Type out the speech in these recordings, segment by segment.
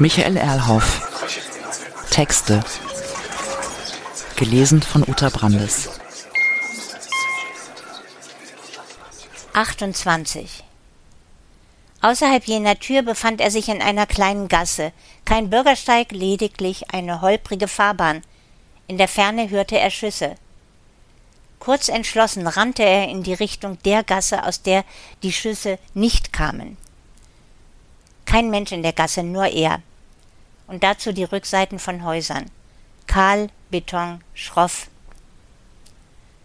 Michael Erlhoff. Texte. Gelesen von Uta Brandes. 28. Außerhalb jener Tür befand er sich in einer kleinen Gasse, kein Bürgersteig, lediglich eine holprige Fahrbahn. In der Ferne hörte er Schüsse. Kurz entschlossen rannte er in die Richtung der Gasse, aus der die Schüsse nicht kamen. Kein Mensch in der Gasse, nur er. Und dazu die Rückseiten von Häusern. Kahl, Beton, schroff.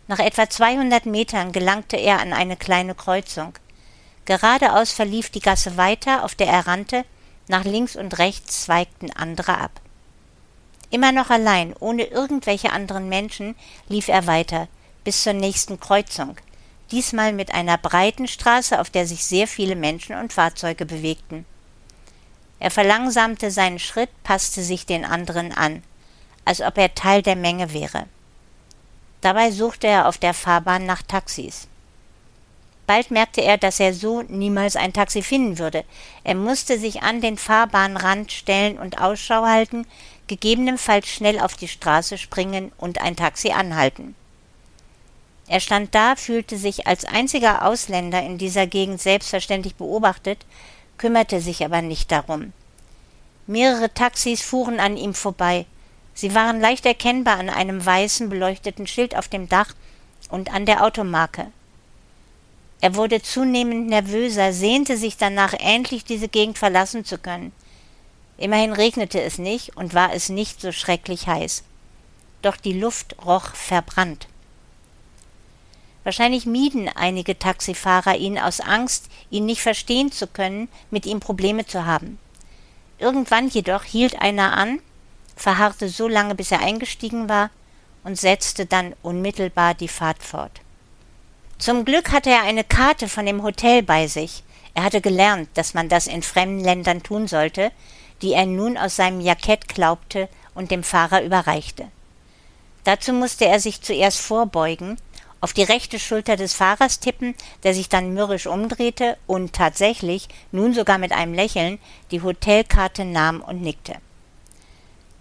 Nach etwa 200 Metern gelangte er an eine kleine Kreuzung. Geradeaus verlief die Gasse weiter, auf der er rannte, nach links und rechts zweigten andere ab. Immer noch allein, ohne irgendwelche anderen Menschen, lief er weiter, bis zur nächsten Kreuzung, diesmal mit einer breiten Straße, auf der sich sehr viele Menschen und Fahrzeuge bewegten. Er verlangsamte seinen Schritt, passte sich den anderen an, als ob er Teil der Menge wäre. Dabei suchte er auf der Fahrbahn nach Taxis. Bald merkte er, dass er so niemals ein Taxi finden würde. Er musste sich an den Fahrbahnrand stellen und Ausschau halten, gegebenenfalls schnell auf die Straße springen und ein Taxi anhalten. Er stand da, fühlte sich als einziger Ausländer in dieser Gegend selbstverständlich beobachtet, kümmerte sich aber nicht darum. Mehrere Taxis fuhren an ihm vorbei. Sie waren leicht erkennbar an einem weißen beleuchteten Schild auf dem Dach und an der Automarke. Er wurde zunehmend nervöser, sehnte sich danach, endlich diese Gegend verlassen zu können. Immerhin regnete es nicht und war es nicht so schrecklich heiß. Doch die Luft roch verbrannt. Wahrscheinlich mieden einige Taxifahrer ihn aus Angst, ihn nicht verstehen zu können, mit ihm Probleme zu haben. Irgendwann jedoch hielt einer an, verharrte so lange, bis er eingestiegen war, und setzte dann unmittelbar die Fahrt fort. Zum Glück hatte er eine Karte von dem Hotel bei sich. Er hatte gelernt, dass man das in fremden Ländern tun sollte, die er nun aus seinem Jackett klaubte und dem Fahrer überreichte. Dazu musste er sich zuerst vorbeugen, auf die rechte Schulter des Fahrers tippen, der sich dann mürrisch umdrehte und tatsächlich, nun sogar mit einem Lächeln, die Hotelkarte nahm und nickte.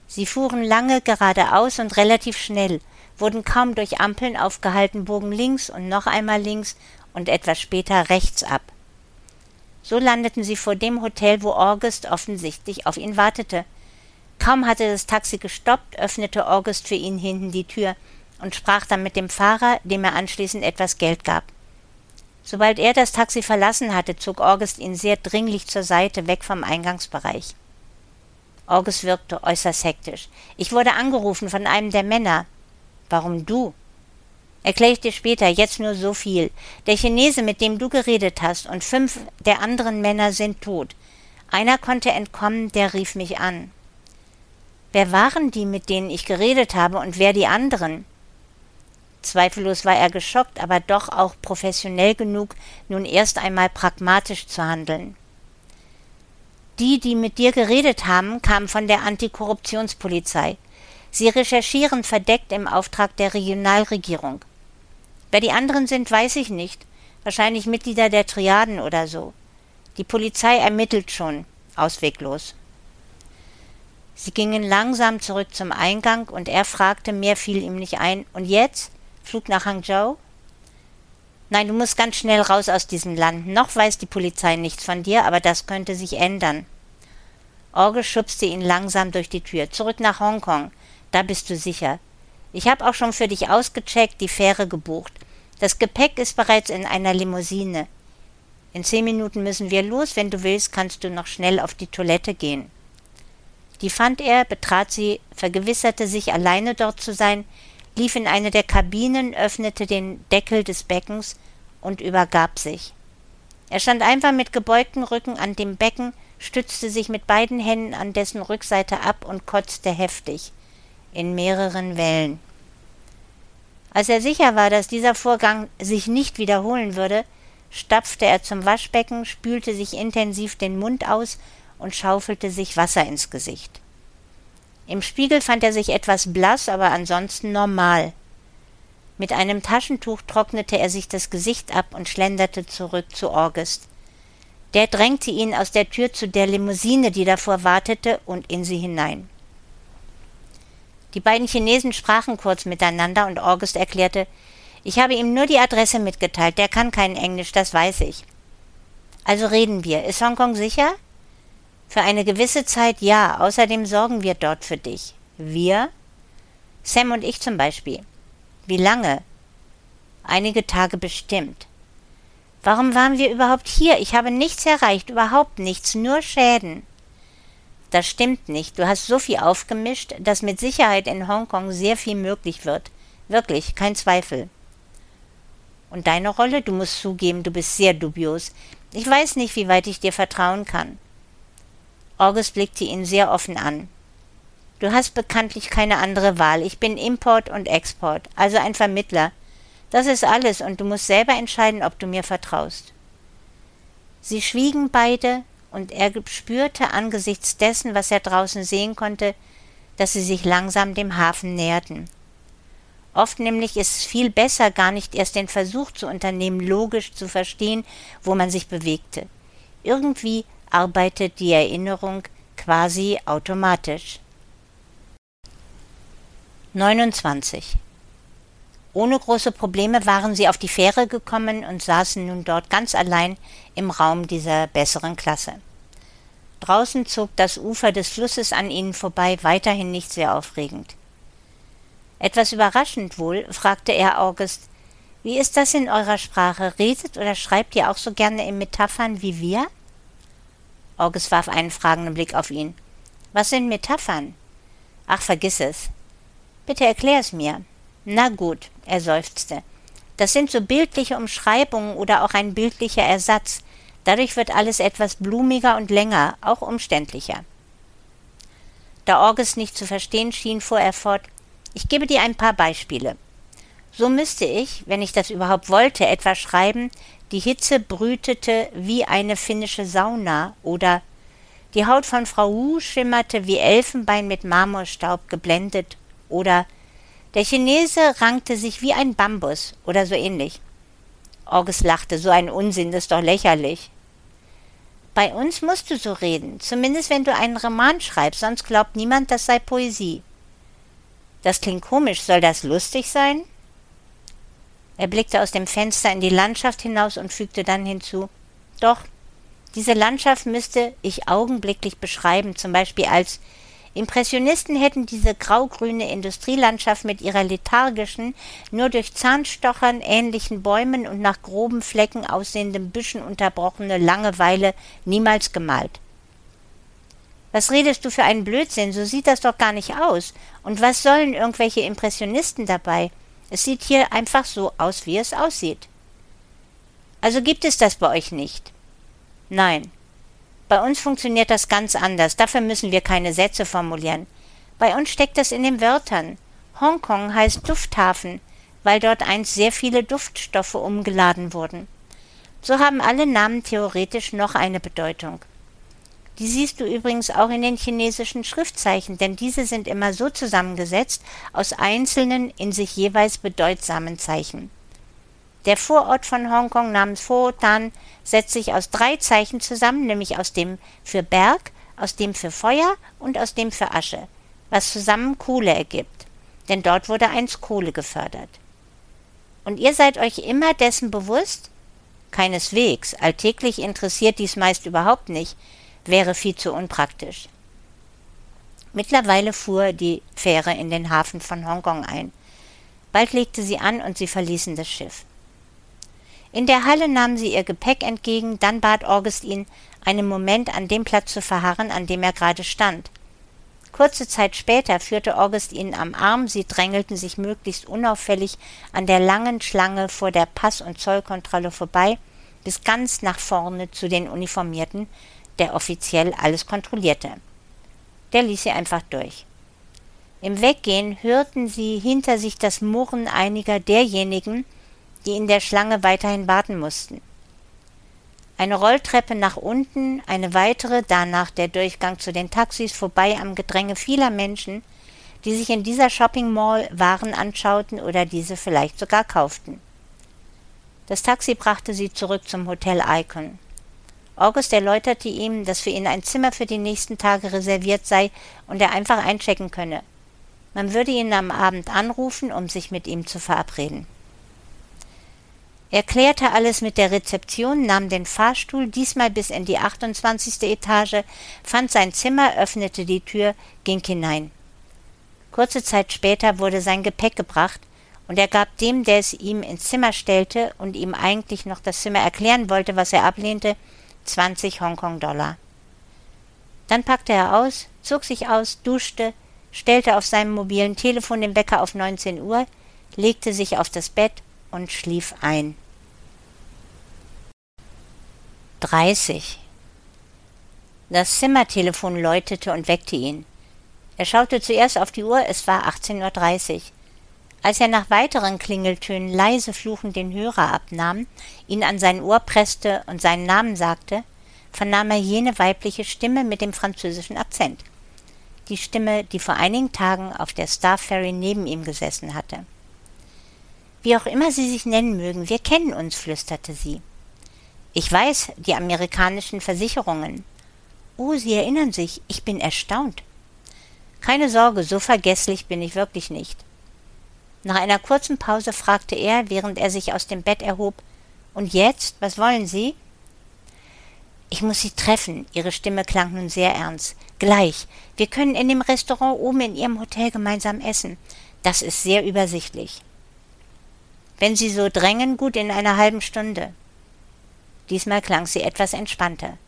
Sie fuhren lange geradeaus und relativ schnell, wurden kaum durch Ampeln aufgehalten, bogen links und noch einmal links und etwas später rechts ab. So landeten sie vor dem Hotel, wo August offensichtlich auf ihn wartete. Kaum hatte das Taxi gestoppt, öffnete August für ihn hinten die Tür und sprach dann mit dem Fahrer, dem er anschließend etwas Geld gab. Sobald er das Taxi verlassen hatte, zog August ihn sehr dringlich zur Seite, weg vom Eingangsbereich. August wirkte äußerst hektisch. Ich wurde angerufen von einem der Männer. Warum du? Erkläre ich dir später, jetzt nur so viel. Der Chinese, mit dem du geredet hast, und fünf der anderen Männer sind tot. Einer konnte entkommen, der rief mich an. Wer waren die, mit denen ich geredet habe, und wer die anderen? Zweifellos war er geschockt, aber doch auch professionell genug, nun erst einmal pragmatisch zu handeln. Die, die mit dir geredet haben, kamen von der Antikorruptionspolizei. Sie recherchieren verdeckt im Auftrag der Regionalregierung. Wer die anderen sind, weiß ich nicht. Wahrscheinlich Mitglieder der Triaden oder so. Die Polizei ermittelt schon. Ausweglos. Sie gingen langsam zurück zum Eingang und er fragte, mehr fiel ihm nicht ein. Und jetzt? Flug nach Hangzhou? Nein, du musst ganz schnell raus aus diesem Land. Noch weiß die Polizei nichts von dir, aber das könnte sich ändern. Orgel schubste ihn langsam durch die Tür. Zurück nach Hongkong. Da bist du sicher. Ich habe auch schon für dich ausgecheckt, die Fähre gebucht. Das Gepäck ist bereits in einer Limousine. In zehn Minuten müssen wir los. Wenn du willst, kannst du noch schnell auf die Toilette gehen. Die fand er, betrat sie, vergewisserte sich, alleine dort zu sein, lief in eine der Kabinen, öffnete den Deckel des Beckens und übergab sich. Er stand einfach mit gebeugtem Rücken an dem Becken, stützte sich mit beiden Händen an dessen Rückseite ab und kotzte heftig, in mehreren Wellen. Als er sicher war, dass dieser Vorgang sich nicht wiederholen würde, stapfte er zum Waschbecken, spülte sich intensiv den Mund aus und schaufelte sich Wasser ins Gesicht. Im Spiegel fand er sich etwas blass, aber ansonsten normal. Mit einem Taschentuch trocknete er sich das Gesicht ab und schlenderte zurück zu August. Der drängte ihn aus der Tür zu der Limousine, die davor wartete, und in sie hinein. Die beiden Chinesen sprachen kurz miteinander und August erklärte, ich habe ihm nur die Adresse mitgeteilt, der kann kein Englisch, das weiß ich. Also reden wir. Ist Hongkong sicher? Für eine gewisse Zeit ja, außerdem sorgen wir dort für dich. Wir? Sam und ich zum Beispiel. Wie lange? Einige Tage bestimmt. Warum waren wir überhaupt hier? Ich habe nichts erreicht, überhaupt nichts, nur Schäden. Das stimmt nicht. Du hast so viel aufgemischt, dass mit Sicherheit in Hongkong sehr viel möglich wird. Wirklich, kein Zweifel. Und deine Rolle? Du musst zugeben, du bist sehr dubios. Ich weiß nicht, wie weit ich dir vertrauen kann. August blickte ihn sehr offen an. Du hast bekanntlich keine andere Wahl. Ich bin Import und Export, also ein Vermittler. Das ist alles, und du musst selber entscheiden, ob du mir vertraust. Sie schwiegen beide, und er spürte angesichts dessen, was er draußen sehen konnte, dass sie sich langsam dem Hafen näherten. Oft nämlich ist es viel besser, gar nicht erst den Versuch zu unternehmen, logisch zu verstehen, wo man sich bewegte. Irgendwie arbeitet die Erinnerung quasi automatisch. 29. Ohne große Probleme waren sie auf die Fähre gekommen und saßen nun dort ganz allein im Raum dieser besseren Klasse. Draußen zog das Ufer des Flusses an ihnen vorbei, weiterhin nicht sehr aufregend. Etwas überraschend wohl, fragte er August, wie ist das in eurer Sprache? Redet oder schreibt ihr auch so gerne in Metaphern wie wir? August warf einen fragenden Blick auf ihn. Was sind Metaphern? Ach, vergiss es. Bitte erklär es mir. Na gut, er seufzte. Das sind so bildliche Umschreibungen oder auch ein bildlicher Ersatz. Dadurch wird alles etwas blumiger und länger, auch umständlicher. Da August nicht zu verstehen schien, fuhr er fort. Ich gebe dir ein paar Beispiele. So müsste ich, wenn ich das überhaupt wollte, etwa schreiben, die Hitze brütete wie eine finnische Sauna oder die Haut von Frau Wu schimmerte wie Elfenbein mit Marmorstaub geblendet oder der Chinese rankte sich wie ein Bambus oder so ähnlich. August lachte, so ein Unsinn, ist doch lächerlich. Bei uns musst du so reden, zumindest wenn du einen Roman schreibst, sonst glaubt niemand, das sei Poesie. Das klingt komisch, soll das lustig sein? Er blickte aus dem Fenster in die Landschaft hinaus und fügte dann hinzu Doch, diese Landschaft müsste ich augenblicklich beschreiben, zum Beispiel als Impressionisten hätten diese graugrüne Industrielandschaft mit ihrer lethargischen, nur durch Zahnstochern ähnlichen Bäumen und nach groben Flecken aussehenden Büschen unterbrochene Langeweile niemals gemalt. Was redest du für einen Blödsinn? So sieht das doch gar nicht aus. Und was sollen irgendwelche Impressionisten dabei? Es sieht hier einfach so aus, wie es aussieht. Also gibt es das bei euch nicht? Nein, bei uns funktioniert das ganz anders. Dafür müssen wir keine Sätze formulieren. Bei uns steckt das in den Wörtern. Hongkong heißt Dufthafen, weil dort einst sehr viele Duftstoffe umgeladen wurden. So haben alle Namen theoretisch noch eine Bedeutung. Die siehst du übrigens auch in den chinesischen Schriftzeichen, denn diese sind immer so zusammengesetzt aus einzelnen in sich jeweils bedeutsamen Zeichen. Der Vorort von Hongkong namens Fotan setzt sich aus drei Zeichen zusammen, nämlich aus dem für Berg, aus dem für Feuer und aus dem für Asche, was zusammen Kohle ergibt, denn dort wurde einst Kohle gefördert. Und ihr seid euch immer dessen bewusst? Keineswegs, alltäglich interessiert dies meist überhaupt nicht, wäre viel zu unpraktisch. Mittlerweile fuhr die Fähre in den Hafen von Hongkong ein. Bald legte sie an und sie verließen das Schiff. In der Halle nahmen sie ihr Gepäck entgegen, dann bat August ihn, einen Moment an dem Platz zu verharren, an dem er gerade stand. Kurze Zeit später führte August ihn am Arm, sie drängelten sich möglichst unauffällig an der langen Schlange vor der Pass- und Zollkontrolle vorbei, bis ganz nach vorne zu den Uniformierten, der offiziell alles kontrollierte. Der ließ sie einfach durch. Im Weggehen hörten sie hinter sich das Murren einiger derjenigen, die in der Schlange weiterhin warten mussten. Eine Rolltreppe nach unten, eine weitere, danach der Durchgang zu den Taxis vorbei am Gedränge vieler Menschen, die sich in dieser Shopping Mall Waren anschauten oder diese vielleicht sogar kauften. Das Taxi brachte sie zurück zum Hotel Icon. August erläuterte ihm, dass für ihn ein Zimmer für die nächsten Tage reserviert sei und er einfach einchecken könne. Man würde ihn am Abend anrufen, um sich mit ihm zu verabreden. Er klärte alles mit der Rezeption, nahm den Fahrstuhl, diesmal bis in die 28. Etage, fand sein Zimmer, öffnete die Tür, ging hinein. Kurze Zeit später wurde sein Gepäck gebracht, und er gab dem, der es ihm ins Zimmer stellte und ihm eigentlich noch das Zimmer erklären wollte, was er ablehnte, 20 Hongkong-Dollar. Dann packte er aus, zog sich aus, duschte, stellte auf seinem mobilen Telefon den Wecker auf 19 Uhr, legte sich auf das Bett und schlief ein. 30. Das Zimmertelefon läutete und weckte ihn. Er schaute zuerst auf die Uhr, es war 18.30 Uhr. Als er nach weiteren Klingeltönen leise fluchend den Hörer abnahm, ihn an sein Ohr presste und seinen Namen sagte, vernahm er jene weibliche Stimme mit dem französischen Akzent die Stimme, die vor einigen Tagen auf der Star Ferry neben ihm gesessen hatte. Wie auch immer Sie sich nennen mögen, wir kennen uns, flüsterte sie. Ich weiß, die amerikanischen Versicherungen. Oh, Sie erinnern sich, ich bin erstaunt. Keine Sorge, so vergesslich bin ich wirklich nicht. Nach einer kurzen Pause fragte er, während er sich aus dem Bett erhob Und jetzt, was wollen Sie? Ich muss Sie treffen. Ihre Stimme klang nun sehr ernst. Gleich. Wir können in dem Restaurant oben in Ihrem Hotel gemeinsam essen. Das ist sehr übersichtlich. Wenn Sie so drängen, gut in einer halben Stunde. Diesmal klang sie etwas entspannter.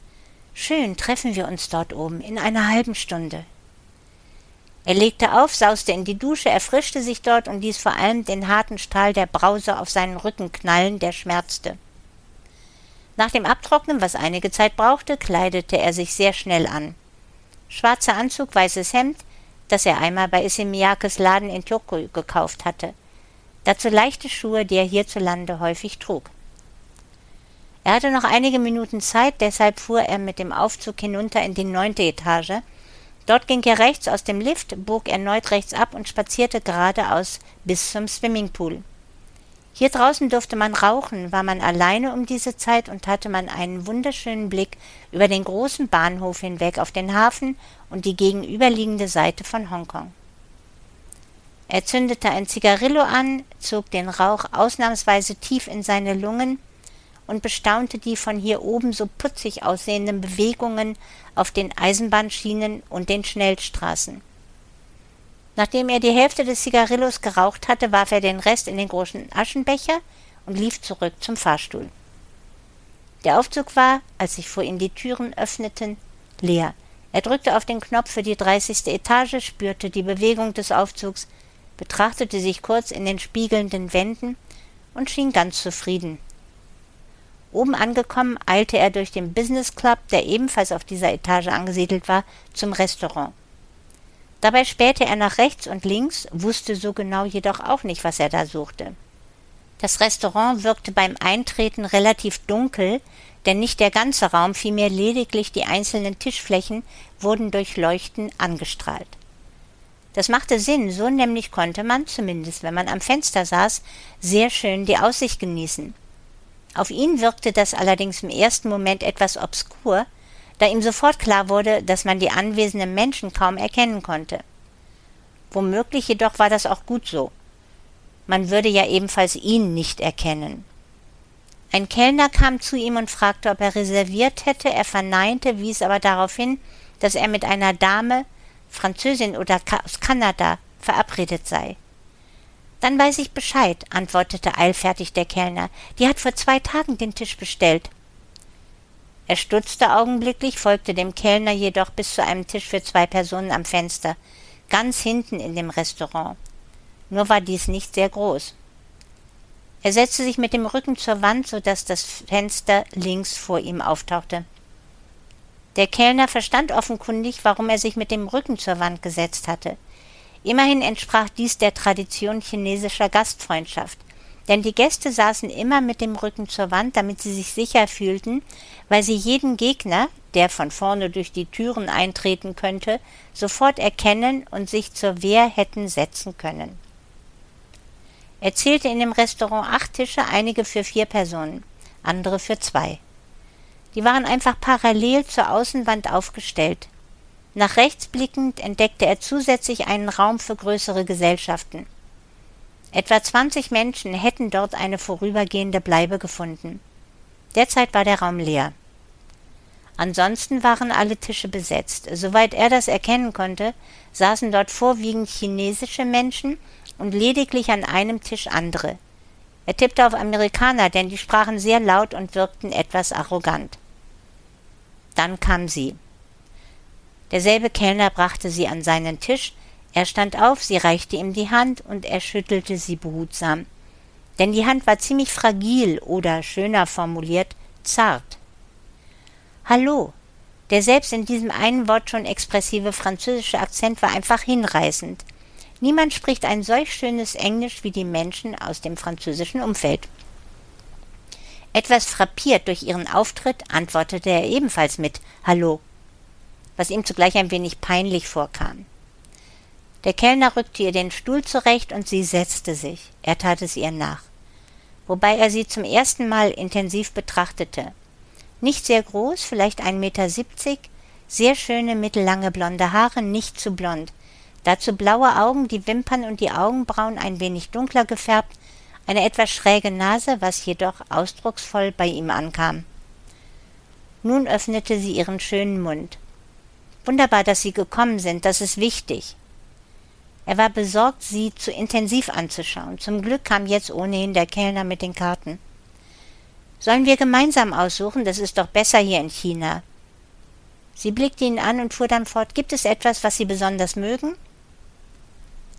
Schön, treffen wir uns dort oben, in einer halben Stunde. Er legte auf, sauste in die Dusche, erfrischte sich dort und ließ vor allem den harten Strahl der Brause auf seinen Rücken knallen, der schmerzte. Nach dem Abtrocknen, was einige Zeit brauchte, kleidete er sich sehr schnell an. Schwarzer Anzug, weißes Hemd, das er einmal bei Issemiyakes Laden in Tokio gekauft hatte. Dazu leichte Schuhe, die er hierzulande häufig trug. Er hatte noch einige Minuten Zeit, deshalb fuhr er mit dem Aufzug hinunter in die neunte Etage. Dort ging er rechts aus dem Lift, bog erneut rechts ab und spazierte geradeaus bis zum Swimmingpool. Hier draußen durfte man rauchen, war man alleine um diese Zeit und hatte man einen wunderschönen Blick über den großen Bahnhof hinweg auf den Hafen und die gegenüberliegende Seite von Hongkong. Er zündete ein Zigarillo an, zog den Rauch ausnahmsweise tief in seine Lungen und bestaunte die von hier oben so putzig aussehenden Bewegungen auf den Eisenbahnschienen und den Schnellstraßen. Nachdem er die Hälfte des Zigarillos geraucht hatte, warf er den Rest in den großen Aschenbecher und lief zurück zum Fahrstuhl. Der Aufzug war, als sich vor ihm die Türen öffneten, leer. Er drückte auf den Knopf für die dreißigste Etage, spürte die Bewegung des Aufzugs, betrachtete sich kurz in den spiegelnden Wänden und schien ganz zufrieden. Oben angekommen, eilte er durch den Business Club, der ebenfalls auf dieser Etage angesiedelt war, zum Restaurant. Dabei spähte er nach rechts und links, wusste so genau jedoch auch nicht, was er da suchte. Das Restaurant wirkte beim Eintreten relativ dunkel, denn nicht der ganze Raum, vielmehr lediglich die einzelnen Tischflächen wurden durch Leuchten angestrahlt. Das machte Sinn, so nämlich konnte man, zumindest wenn man am Fenster saß, sehr schön die Aussicht genießen. Auf ihn wirkte das allerdings im ersten Moment etwas obskur, da ihm sofort klar wurde, dass man die anwesenden Menschen kaum erkennen konnte. Womöglich jedoch war das auch gut so. Man würde ja ebenfalls ihn nicht erkennen. Ein Kellner kam zu ihm und fragte, ob er reserviert hätte. Er verneinte, wies aber darauf hin, dass er mit einer Dame, Französin oder aus Kanada, verabredet sei. Dann weiß ich Bescheid, antwortete eilfertig der Kellner. Die hat vor zwei Tagen den Tisch bestellt. Er stutzte augenblicklich, folgte dem Kellner jedoch bis zu einem Tisch für zwei Personen am Fenster, ganz hinten in dem Restaurant. Nur war dies nicht sehr groß. Er setzte sich mit dem Rücken zur Wand, so dass das Fenster links vor ihm auftauchte. Der Kellner verstand offenkundig, warum er sich mit dem Rücken zur Wand gesetzt hatte. Immerhin entsprach dies der Tradition chinesischer Gastfreundschaft denn die Gäste saßen immer mit dem Rücken zur Wand, damit sie sich sicher fühlten, weil sie jeden Gegner, der von vorne durch die Türen eintreten könnte, sofort erkennen und sich zur Wehr hätten setzen können. Er zählte in dem Restaurant acht Tische, einige für vier Personen, andere für zwei. Die waren einfach parallel zur Außenwand aufgestellt. Nach rechts blickend entdeckte er zusätzlich einen Raum für größere Gesellschaften. Etwa 20 Menschen hätten dort eine vorübergehende Bleibe gefunden. Derzeit war der Raum leer. Ansonsten waren alle Tische besetzt. Soweit er das erkennen konnte, saßen dort vorwiegend chinesische Menschen und lediglich an einem Tisch andere. Er tippte auf Amerikaner, denn die sprachen sehr laut und wirkten etwas arrogant. Dann kam sie. Derselbe Kellner brachte sie an seinen Tisch, er stand auf, sie reichte ihm die Hand und er schüttelte sie behutsam. Denn die Hand war ziemlich fragil oder, schöner formuliert, zart. Hallo. Der selbst in diesem einen Wort schon expressive französische Akzent war einfach hinreißend. Niemand spricht ein solch schönes Englisch wie die Menschen aus dem französischen Umfeld. Etwas frappiert durch ihren Auftritt antwortete er ebenfalls mit Hallo, was ihm zugleich ein wenig peinlich vorkam. Der Kellner rückte ihr den Stuhl zurecht und sie setzte sich. Er tat es ihr nach. Wobei er sie zum ersten Mal intensiv betrachtete. Nicht sehr groß, vielleicht ein Meter siebzig, sehr schöne mittellange blonde Haare, nicht zu blond. Dazu blaue Augen, die Wimpern und die Augenbrauen ein wenig dunkler gefärbt, eine etwas schräge Nase, was jedoch ausdrucksvoll bei ihm ankam. Nun öffnete sie ihren schönen Mund. Wunderbar, dass Sie gekommen sind, das ist wichtig. Er war besorgt, sie zu intensiv anzuschauen. Zum Glück kam jetzt ohnehin der Kellner mit den Karten. Sollen wir gemeinsam aussuchen? Das ist doch besser hier in China. Sie blickte ihn an und fuhr dann fort. Gibt es etwas, was Sie besonders mögen?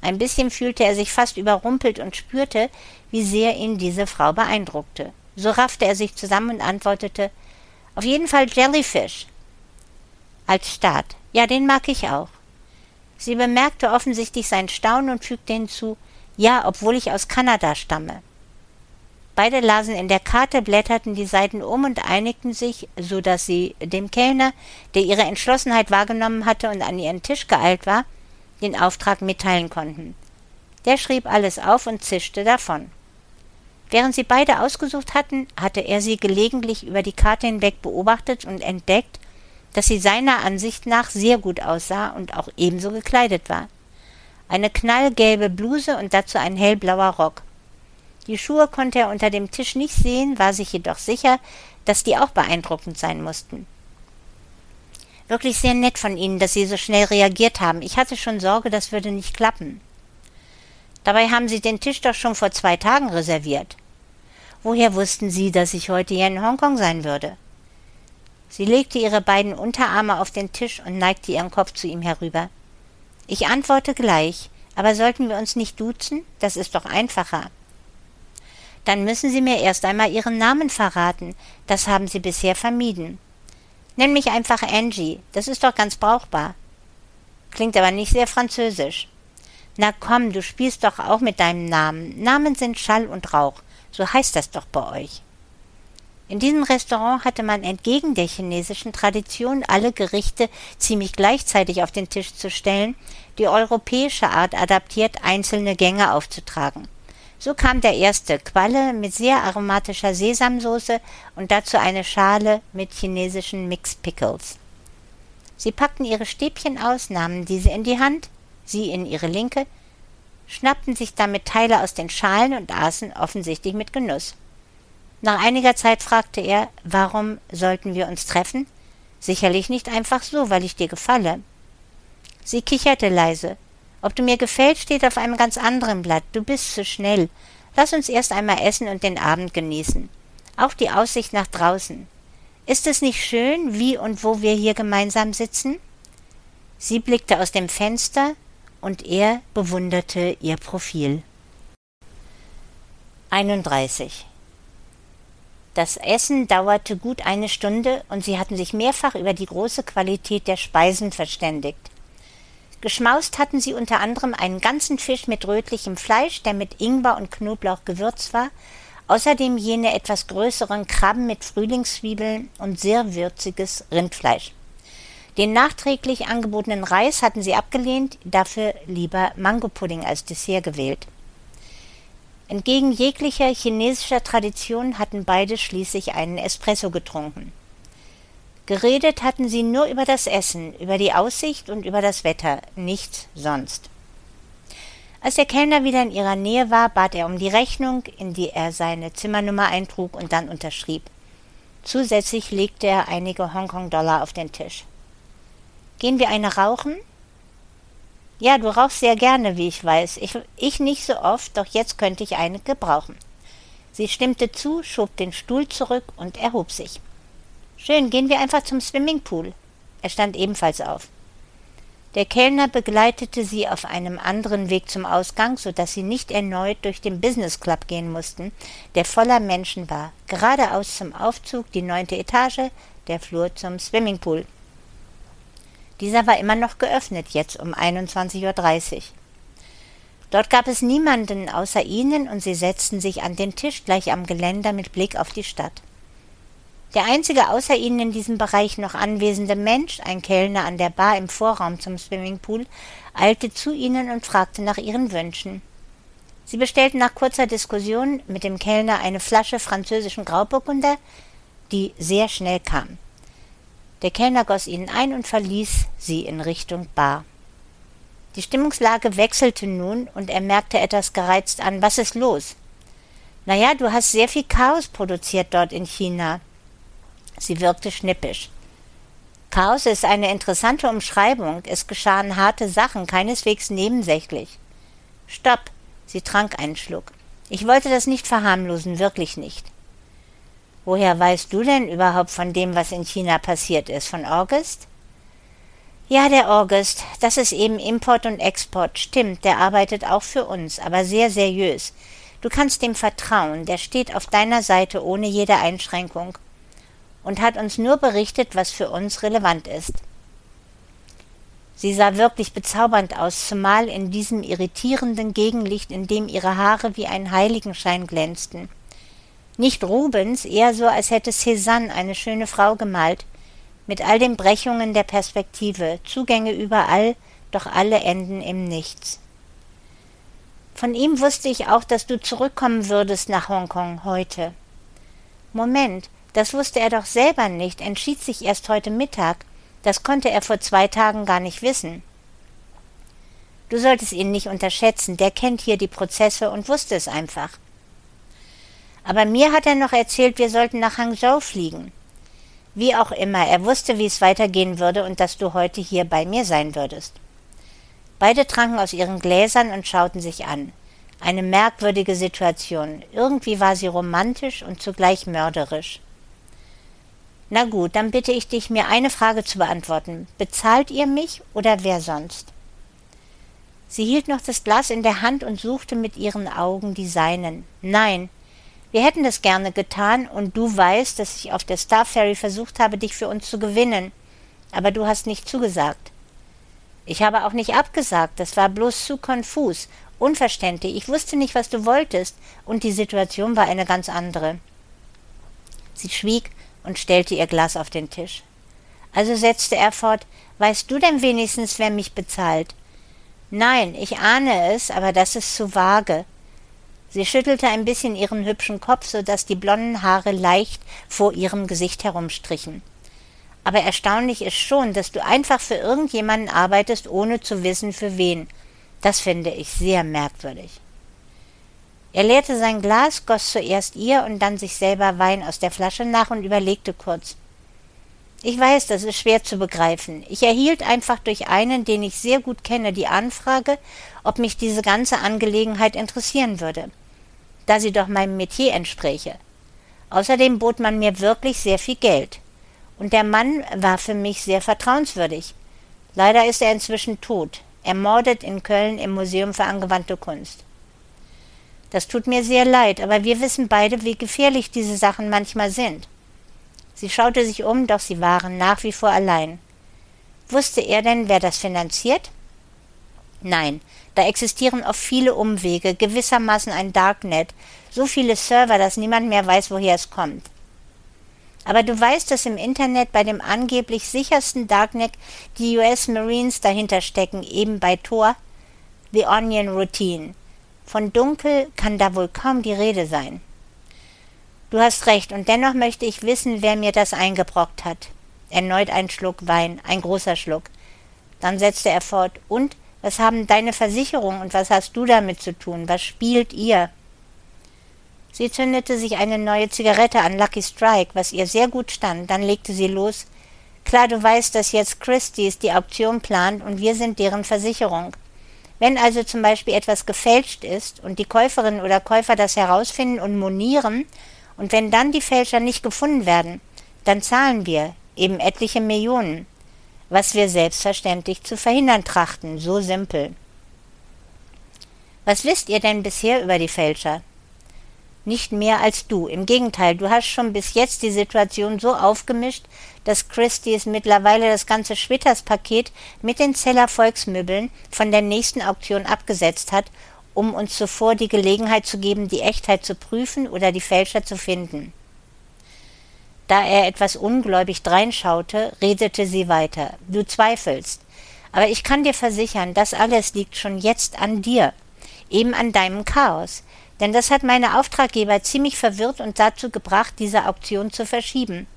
Ein bisschen fühlte er sich fast überrumpelt und spürte, wie sehr ihn diese Frau beeindruckte. So raffte er sich zusammen und antwortete Auf jeden Fall Jellyfish. Als Staat. Ja, den mag ich auch. Sie bemerkte offensichtlich sein Staunen und fügte hinzu Ja, obwohl ich aus Kanada stamme. Beide lasen in der Karte, blätterten die Seiten um und einigten sich, so dass sie dem Kellner, der ihre Entschlossenheit wahrgenommen hatte und an ihren Tisch geeilt war, den Auftrag mitteilen konnten. Der schrieb alles auf und zischte davon. Während sie beide ausgesucht hatten, hatte er sie gelegentlich über die Karte hinweg beobachtet und entdeckt, dass sie seiner Ansicht nach sehr gut aussah und auch ebenso gekleidet war. Eine knallgelbe Bluse und dazu ein hellblauer Rock. Die Schuhe konnte er unter dem Tisch nicht sehen, war sich jedoch sicher, dass die auch beeindruckend sein mussten. Wirklich sehr nett von Ihnen, dass Sie so schnell reagiert haben. Ich hatte schon Sorge, das würde nicht klappen. Dabei haben Sie den Tisch doch schon vor zwei Tagen reserviert. Woher wussten Sie, dass ich heute hier in Hongkong sein würde? Sie legte ihre beiden Unterarme auf den Tisch und neigte ihren Kopf zu ihm herüber. Ich antworte gleich, aber sollten wir uns nicht duzen? Das ist doch einfacher. Dann müssen Sie mir erst einmal Ihren Namen verraten. Das haben Sie bisher vermieden. Nenn mich einfach Angie. Das ist doch ganz brauchbar. Klingt aber nicht sehr französisch. Na komm, du spielst doch auch mit deinem Namen. Namen sind Schall und Rauch. So heißt das doch bei euch. In diesem Restaurant hatte man entgegen der chinesischen Tradition, alle Gerichte ziemlich gleichzeitig auf den Tisch zu stellen, die europäische Art adaptiert, einzelne Gänge aufzutragen. So kam der erste Qualle mit sehr aromatischer Sesamsoße und dazu eine Schale mit chinesischen Mixed Pickles. Sie packten ihre Stäbchen aus, nahmen diese in die Hand, sie in ihre linke, schnappten sich damit Teile aus den Schalen und aßen offensichtlich mit Genuss. Nach einiger Zeit fragte er, warum sollten wir uns treffen? Sicherlich nicht einfach so, weil ich dir gefalle. Sie kicherte leise. Ob du mir gefällt, steht auf einem ganz anderen Blatt. Du bist zu schnell. Lass uns erst einmal essen und den Abend genießen. Auch die Aussicht nach draußen. Ist es nicht schön, wie und wo wir hier gemeinsam sitzen? Sie blickte aus dem Fenster und er bewunderte ihr Profil. 31. Das Essen dauerte gut eine Stunde und sie hatten sich mehrfach über die große Qualität der Speisen verständigt. Geschmaust hatten sie unter anderem einen ganzen Fisch mit rötlichem Fleisch, der mit Ingwer und Knoblauch gewürzt war, außerdem jene etwas größeren Krabben mit Frühlingszwiebeln und sehr würziges Rindfleisch. Den nachträglich angebotenen Reis hatten sie abgelehnt, dafür lieber Mangopudding als Dessert gewählt. Entgegen jeglicher chinesischer Tradition hatten beide schließlich einen Espresso getrunken. Geredet hatten sie nur über das Essen, über die Aussicht und über das Wetter, nichts sonst. Als der Kellner wieder in ihrer Nähe war, bat er um die Rechnung, in die er seine Zimmernummer eintrug und dann unterschrieb. Zusätzlich legte er einige Hongkong-Dollar auf den Tisch. Gehen wir eine rauchen? Ja, du rauchst sehr gerne, wie ich weiß. Ich, ich nicht so oft, doch jetzt könnte ich eine gebrauchen. Sie stimmte zu, schob den Stuhl zurück und erhob sich. Schön, gehen wir einfach zum Swimmingpool. Er stand ebenfalls auf. Der Kellner begleitete sie auf einem anderen Weg zum Ausgang, so dass sie nicht erneut durch den Business Club gehen mussten, der voller Menschen war. Geradeaus zum Aufzug, die neunte Etage, der Flur zum Swimmingpool. Dieser war immer noch geöffnet, jetzt um 21.30 Uhr. Dort gab es niemanden außer ihnen und sie setzten sich an den Tisch gleich am Geländer mit Blick auf die Stadt. Der einzige außer ihnen in diesem Bereich noch anwesende Mensch, ein Kellner an der Bar im Vorraum zum Swimmingpool, eilte zu ihnen und fragte nach ihren Wünschen. Sie bestellten nach kurzer Diskussion mit dem Kellner eine Flasche französischen Grauburgunder, die sehr schnell kam. Der Kellner goss ihnen ein und verließ sie in Richtung Bar. Die Stimmungslage wechselte nun und er merkte etwas gereizt an. Was ist los? Na ja, du hast sehr viel Chaos produziert dort in China. Sie wirkte schnippisch. Chaos ist eine interessante Umschreibung. Es geschahen harte Sachen, keineswegs nebensächlich. Stopp. Sie trank einen Schluck. Ich wollte das nicht verharmlosen, wirklich nicht. Woher weißt du denn überhaupt von dem, was in China passiert ist? Von August? Ja, der August. Das ist eben Import und Export. Stimmt, der arbeitet auch für uns, aber sehr seriös. Du kannst dem vertrauen, der steht auf deiner Seite ohne jede Einschränkung und hat uns nur berichtet, was für uns relevant ist. Sie sah wirklich bezaubernd aus, zumal in diesem irritierenden Gegenlicht, in dem ihre Haare wie ein Heiligenschein glänzten. Nicht Rubens, eher so, als hätte Cézanne eine schöne Frau gemalt, mit all den Brechungen der Perspektive, Zugänge überall, doch alle enden im Nichts. Von ihm wusste ich auch, dass du zurückkommen würdest nach Hongkong heute. Moment, das wusste er doch selber nicht, entschied sich erst heute Mittag. Das konnte er vor zwei Tagen gar nicht wissen. Du solltest ihn nicht unterschätzen, der kennt hier die Prozesse und wusste es einfach. Aber mir hat er noch erzählt, wir sollten nach Hangzhou fliegen. Wie auch immer, er wusste, wie es weitergehen würde und dass du heute hier bei mir sein würdest. Beide tranken aus ihren Gläsern und schauten sich an. Eine merkwürdige Situation. Irgendwie war sie romantisch und zugleich mörderisch. Na gut, dann bitte ich dich, mir eine Frage zu beantworten. Bezahlt ihr mich oder wer sonst? Sie hielt noch das Glas in der Hand und suchte mit ihren Augen die seinen. Nein, wir hätten das gerne getan, und du weißt, dass ich auf der Star Ferry versucht habe, dich für uns zu gewinnen, aber du hast nicht zugesagt. Ich habe auch nicht abgesagt, das war bloß zu konfus, unverständlich, ich wusste nicht, was du wolltest, und die Situation war eine ganz andere. Sie schwieg und stellte ihr Glas auf den Tisch. Also setzte er fort, weißt du denn wenigstens, wer mich bezahlt? Nein, ich ahne es, aber das ist zu vage. Sie schüttelte ein bisschen ihren hübschen Kopf, so dass die blonden Haare leicht vor ihrem Gesicht herumstrichen. Aber erstaunlich ist schon, dass du einfach für irgendjemanden arbeitest, ohne zu wissen, für wen. Das finde ich sehr merkwürdig. Er leerte sein Glas, goss zuerst ihr und dann sich selber Wein aus der Flasche nach und überlegte kurz. Ich weiß, das ist schwer zu begreifen. Ich erhielt einfach durch einen, den ich sehr gut kenne, die Anfrage, ob mich diese ganze Angelegenheit interessieren würde, da sie doch meinem Metier entspräche. Außerdem bot man mir wirklich sehr viel Geld. Und der Mann war für mich sehr vertrauenswürdig. Leider ist er inzwischen tot, ermordet in Köln im Museum für angewandte Kunst. Das tut mir sehr leid, aber wir wissen beide, wie gefährlich diese Sachen manchmal sind. Sie schaute sich um, doch sie waren nach wie vor allein. Wusste er denn, wer das finanziert? Nein, da existieren oft viele Umwege, gewissermaßen ein Darknet, so viele Server, dass niemand mehr weiß, woher es kommt. Aber du weißt, dass im Internet bei dem angeblich sichersten Darknet die US Marines dahinter stecken, eben bei Tor, The Onion Routine. Von dunkel kann da wohl kaum die Rede sein. Du hast recht, und dennoch möchte ich wissen, wer mir das eingebrockt hat. Erneut ein Schluck Wein, ein großer Schluck. Dann setzte er fort, und was haben deine Versicherungen und was hast du damit zu tun? Was spielt ihr? Sie zündete sich eine neue Zigarette an Lucky Strike, was ihr sehr gut stand, dann legte sie los. Klar, du weißt, dass jetzt Christie's die Auktion plant und wir sind deren Versicherung. Wenn also zum Beispiel etwas gefälscht ist und die Käuferin oder Käufer das herausfinden und monieren, und wenn dann die Fälscher nicht gefunden werden, dann zahlen wir eben etliche Millionen, was wir selbstverständlich zu verhindern trachten, so simpel. Was wisst ihr denn bisher über die Fälscher? Nicht mehr als du. Im Gegenteil, du hast schon bis jetzt die Situation so aufgemischt, dass Christie's mittlerweile das ganze Schwitters-Paket mit den Zeller Volksmöbeln von der nächsten Auktion abgesetzt hat, um uns zuvor die Gelegenheit zu geben, die Echtheit zu prüfen oder die Fälscher zu finden. Da er etwas ungläubig dreinschaute, redete sie weiter. Du zweifelst. Aber ich kann dir versichern, das alles liegt schon jetzt an dir, eben an deinem Chaos. Denn das hat meine Auftraggeber ziemlich verwirrt und dazu gebracht, diese Auktion zu verschieben.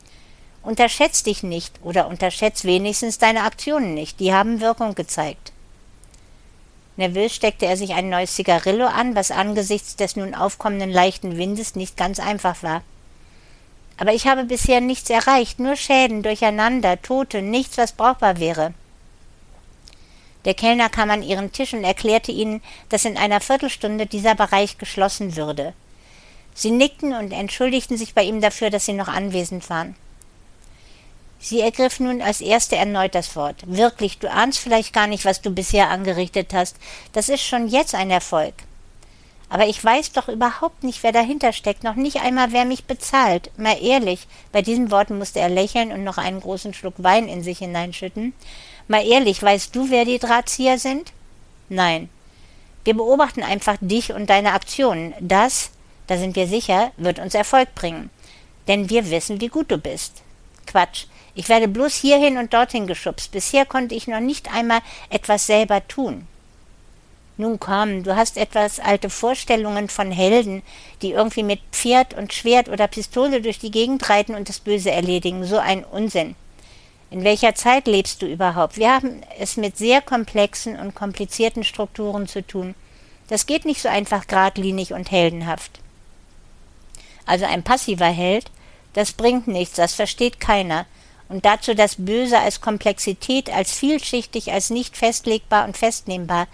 Unterschätz dich nicht oder unterschätz wenigstens deine Aktionen nicht, die haben Wirkung gezeigt. Nervös steckte er sich ein neues Zigarillo an, was angesichts des nun aufkommenden leichten Windes nicht ganz einfach war. Aber ich habe bisher nichts erreicht, nur Schäden, Durcheinander, Tote, nichts, was brauchbar wäre. Der Kellner kam an ihren Tisch und erklärte ihnen, dass in einer Viertelstunde dieser Bereich geschlossen würde. Sie nickten und entschuldigten sich bei ihm dafür, dass sie noch anwesend waren. Sie ergriff nun als erste erneut das Wort. Wirklich, du ahnst vielleicht gar nicht, was du bisher angerichtet hast. Das ist schon jetzt ein Erfolg. Aber ich weiß doch überhaupt nicht, wer dahinter steckt, noch nicht einmal, wer mich bezahlt. Mal ehrlich, bei diesen Worten musste er lächeln und noch einen großen Schluck Wein in sich hineinschütten. Mal ehrlich, weißt du, wer die Drahtzieher sind? Nein. Wir beobachten einfach dich und deine Aktionen. Das, da sind wir sicher, wird uns Erfolg bringen. Denn wir wissen, wie gut du bist. Quatsch. Ich werde bloß hierhin und dorthin geschubst. Bisher konnte ich noch nicht einmal etwas selber tun. Nun komm, du hast etwas alte Vorstellungen von Helden, die irgendwie mit Pferd und Schwert oder Pistole durch die Gegend reiten und das Böse erledigen. So ein Unsinn. In welcher Zeit lebst du überhaupt? Wir haben es mit sehr komplexen und komplizierten Strukturen zu tun. Das geht nicht so einfach geradlinig und heldenhaft. Also ein passiver Held, das bringt nichts, das versteht keiner. Und dazu das Böse als Komplexität, als vielschichtig, als nicht festlegbar und festnehmbar.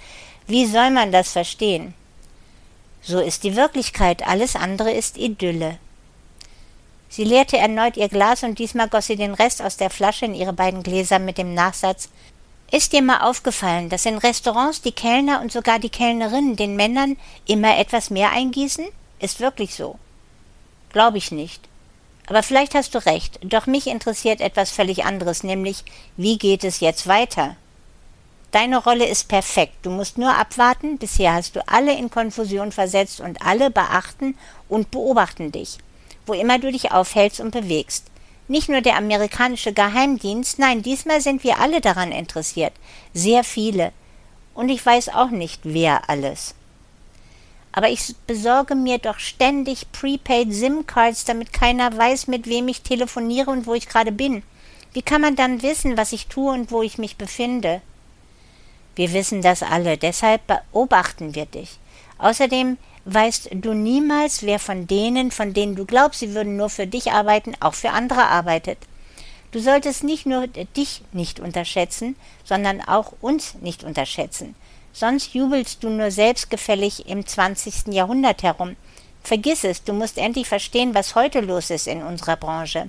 Wie soll man das verstehen? So ist die Wirklichkeit, alles andere ist Idylle. Sie leerte erneut ihr Glas und diesmal goss sie den Rest aus der Flasche in ihre beiden Gläser mit dem Nachsatz Ist dir mal aufgefallen, dass in Restaurants die Kellner und sogar die Kellnerinnen den Männern immer etwas mehr eingießen? Ist wirklich so. Glaube ich nicht. Aber vielleicht hast du recht, doch mich interessiert etwas völlig anderes, nämlich wie geht es jetzt weiter? Deine Rolle ist perfekt, du musst nur abwarten, bisher hast du alle in Konfusion versetzt und alle beachten und beobachten dich wo immer du dich aufhältst und bewegst. Nicht nur der amerikanische Geheimdienst, nein, diesmal sind wir alle daran interessiert. Sehr viele. Und ich weiß auch nicht, wer alles. Aber ich besorge mir doch ständig Prepaid SIM-Cards, damit keiner weiß, mit wem ich telefoniere und wo ich gerade bin. Wie kann man dann wissen, was ich tue und wo ich mich befinde? Wir wissen das alle, deshalb beobachten wir dich. Außerdem weißt du niemals, wer von denen, von denen du glaubst, sie würden nur für dich arbeiten, auch für andere arbeitet. Du solltest nicht nur dich nicht unterschätzen, sondern auch uns nicht unterschätzen. Sonst jubelst du nur selbstgefällig im 20. Jahrhundert herum. Vergiss es, du musst endlich verstehen, was heute los ist in unserer Branche.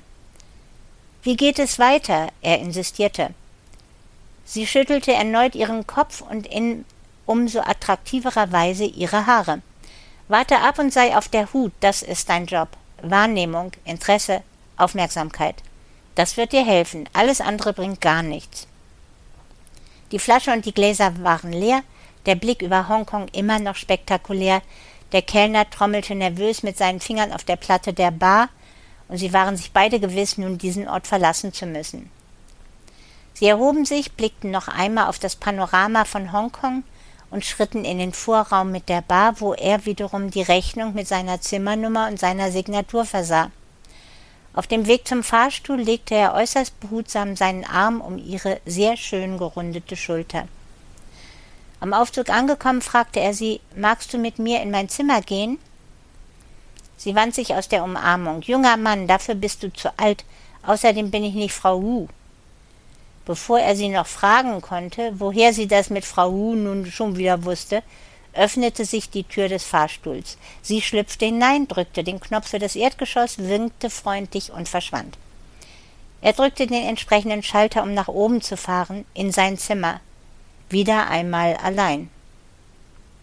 Wie geht es weiter? er insistierte. Sie schüttelte erneut ihren Kopf und in umso attraktiverer Weise ihre Haare. Warte ab und sei auf der Hut, das ist dein Job. Wahrnehmung, Interesse, Aufmerksamkeit. Das wird dir helfen, alles andere bringt gar nichts. Die Flasche und die Gläser waren leer, der Blick über Hongkong immer noch spektakulär, der Kellner trommelte nervös mit seinen Fingern auf der Platte der Bar, und sie waren sich beide gewiss, nun diesen Ort verlassen zu müssen. Sie erhoben sich, blickten noch einmal auf das Panorama von Hongkong und schritten in den Vorraum mit der Bar, wo er wiederum die Rechnung mit seiner Zimmernummer und seiner Signatur versah. Auf dem Weg zum Fahrstuhl legte er äußerst behutsam seinen Arm um ihre sehr schön gerundete Schulter. Am Aufzug angekommen, fragte er sie, magst du mit mir in mein Zimmer gehen? Sie wand sich aus der Umarmung. Junger Mann, dafür bist du zu alt. Außerdem bin ich nicht Frau Wu. Bevor er sie noch fragen konnte, woher sie das mit Frau Wu nun schon wieder wusste, öffnete sich die Tür des Fahrstuhls. Sie schlüpfte hinein, drückte den Knopf für das Erdgeschoss, winkte freundlich und verschwand. Er drückte den entsprechenden Schalter, um nach oben zu fahren, in sein Zimmer. Wieder einmal allein.